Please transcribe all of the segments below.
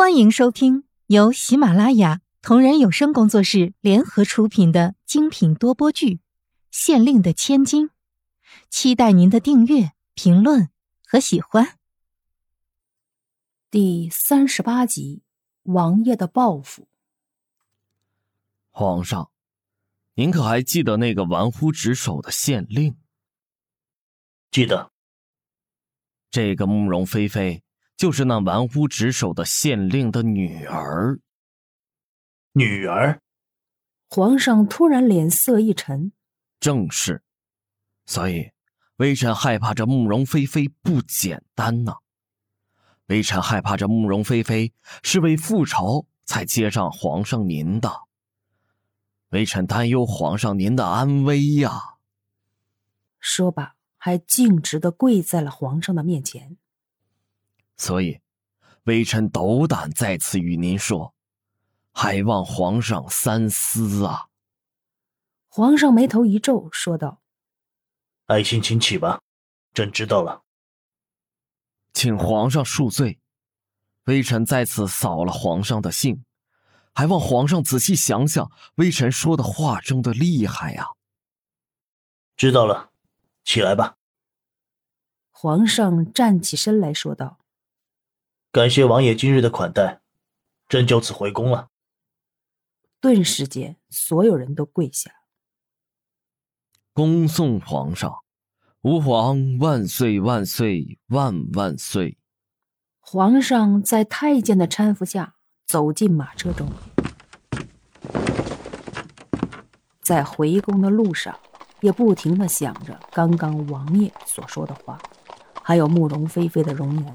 欢迎收听由喜马拉雅同人有声工作室联合出品的精品多播剧《县令的千金》，期待您的订阅、评论和喜欢。第三十八集：王爷的报复。皇上，您可还记得那个玩忽职守的县令？记得。这个慕容菲菲。就是那玩忽职守的县令的女儿。女儿，皇上突然脸色一沉。正是，所以微臣害怕这慕容菲菲不简单呐。微臣害怕这慕容菲菲是为复仇才接上皇上您的。微臣担忧皇上您的安危呀。说罢，还径直的跪在了皇上的面前。所以，微臣斗胆再次与您说，还望皇上三思啊！皇上眉头一皱，说道：“爱卿请起吧，朕知道了。请皇上恕罪，微臣再次扫了皇上的兴，还望皇上仔细想想，微臣说的话中的厉害呀！”知道了，起来吧。皇上站起身来说道。感谢王爷今日的款待，朕就此回宫了。顿时间，所有人都跪下，恭送皇上，吾皇万岁万岁万万岁！皇上在太监的搀扶下走进马车中，在回宫的路上，也不停的想着刚刚王爷所说的话，还有慕容菲菲的容颜。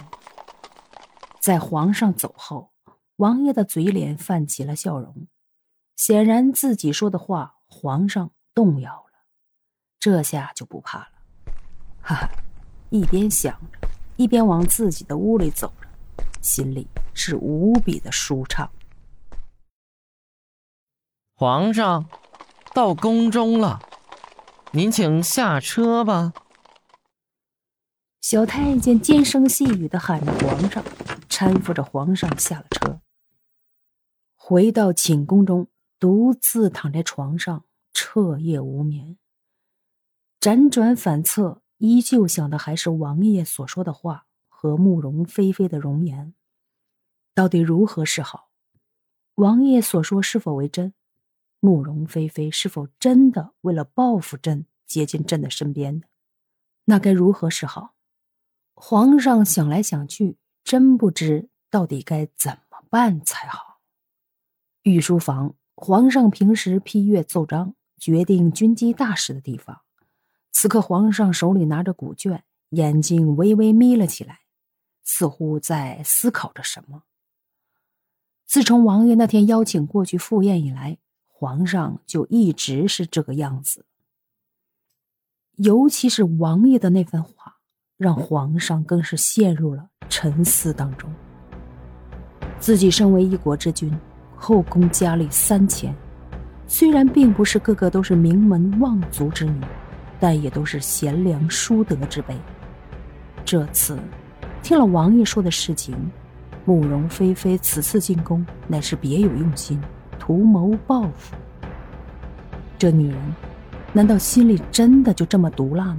在皇上走后，王爷的嘴脸泛起了笑容，显然自己说的话，皇上动摇了，这下就不怕了。哈哈，一边想着，一边往自己的屋里走着，心里是无比的舒畅。皇上，到宫中了，您请下车吧。小太监尖声细语的喊着皇上。搀扶着皇上下了车，回到寝宫中，独自躺在床上彻夜无眠。辗转反侧，依旧想的还是王爷所说的话和慕容菲菲的容颜。到底如何是好？王爷所说是否为真？慕容菲菲是否真的为了报复朕接近朕的身边的？那该如何是好？皇上想来想去。真不知到底该怎么办才好。御书房，皇上平时批阅奏章、决定军机大事的地方。此刻，皇上手里拿着古卷，眼睛微微眯了起来，似乎在思考着什么。自从王爷那天邀请过去赴宴以来，皇上就一直是这个样子。尤其是王爷的那番话，让皇上更是陷入了。沉思当中，自己身为一国之君，后宫佳丽三千，虽然并不是个个都是名门望族之女，但也都是贤良淑德之辈。这次听了王爷说的事情，慕容菲菲此次进宫乃是别有用心，图谋报复。这女人，难道心里真的就这么毒辣吗？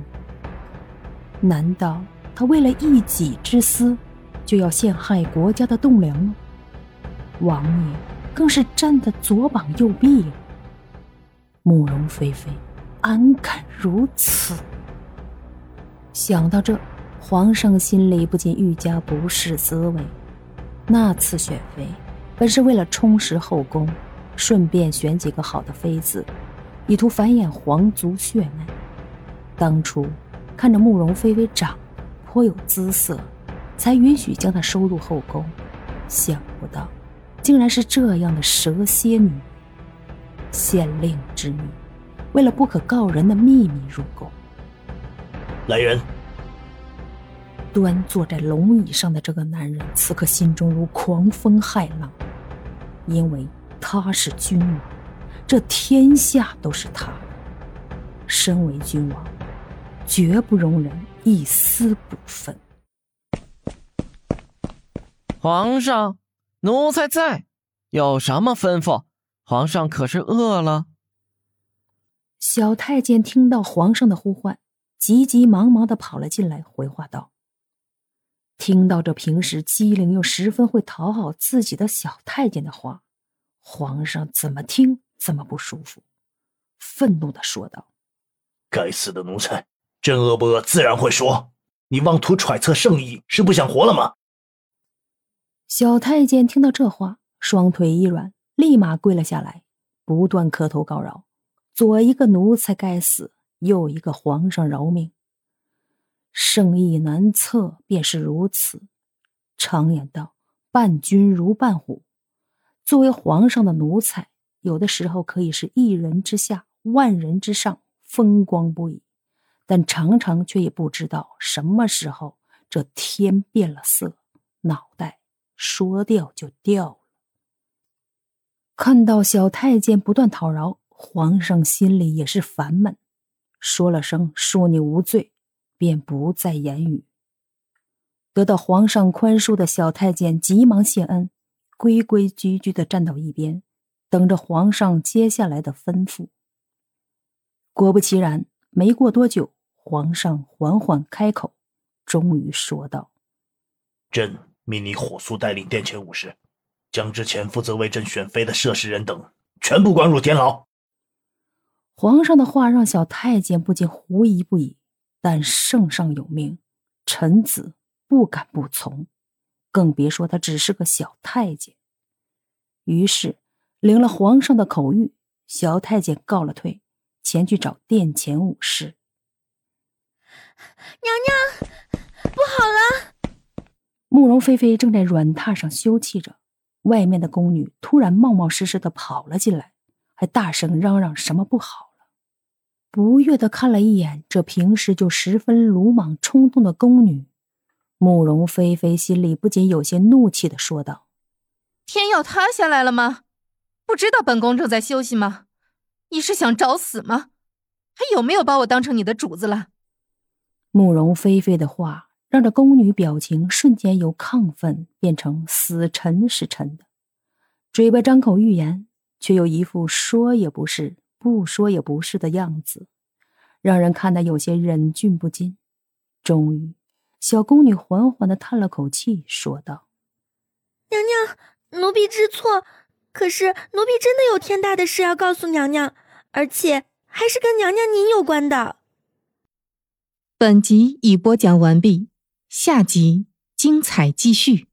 难道？他为了一己之私，就要陷害国家的栋梁吗？王爷更是朕的左膀右臂呀！慕容菲菲，安敢如此？想到这，皇上心里不禁愈加不是滋味。那次选妃，本是为了充实后宫，顺便选几个好的妃子，以图繁衍皇族血脉。当初看着慕容菲菲长。颇有姿色，才允许将她收入后宫。想不到，竟然是这样的蛇蝎女，县令之女，为了不可告人的秘密入宫。来人！端坐在龙椅上的这个男人，此刻心中如狂风骇浪，因为他是君王，这天下都是他的。身为君王，绝不容人。一丝不分。皇上，奴才在，有什么吩咐？皇上可是饿了？小太监听到皇上的呼唤，急急忙忙的跑了进来，回话道：“听到这平时机灵又十分会讨好自己的小太监的话，皇上怎么听怎么不舒服，愤怒的说道：‘该死的奴才！朕饿不饿自然会说，你妄图揣测圣意，是不想活了吗？’”小太监听到这话，双腿一软。立马跪了下来，不断磕头告饶：“左一个奴才该死，右一个皇上饶命。圣意难测，便是如此。常言道，伴君如伴虎。作为皇上的奴才，有的时候可以是一人之下，万人之上，风光不已；但常常却也不知道什么时候这天变了色，脑袋说掉就掉了。”看到小太监不断讨饶，皇上心里也是烦闷，说了声“恕你无罪”，便不再言语。得到皇上宽恕的小太监急忙谢恩，规规矩矩的站到一边，等着皇上接下来的吩咐。果不其然，没过多久，皇上缓缓开口，终于说道：“朕命你火速带领殿前武士。”将之前负责为朕选妃的涉事人等全部关入天牢。皇上的话让小太监不禁狐疑不已，但圣上有命，臣子不敢不从，更别说他只是个小太监。于是领了皇上的口谕，小太监告了退，前去找殿前武士。娘娘，不好了！慕容菲菲正在软榻上休憩着。外面的宫女突然冒冒失失的跑了进来，还大声嚷嚷什么不好了。不悦的看了一眼这平时就十分鲁莽冲动的宫女，慕容菲菲心里不禁有些怒气的说道：“天要塌下来了吗？不知道本宫正在休息吗？你是想找死吗？还有没有把我当成你的主子了？”慕容菲菲的话。让这宫女表情瞬间由亢奋变成死沉死沉的，嘴巴张口欲言，却又一副说也不是、不说也不是的样子，让人看得有些忍俊不禁。终于，小宫女缓缓的叹了口气，说道：“娘娘，奴婢知错，可是奴婢真的有天大的事要告诉娘娘，而且还是跟娘娘您有关的。”本集已播讲完毕。下集精彩继续。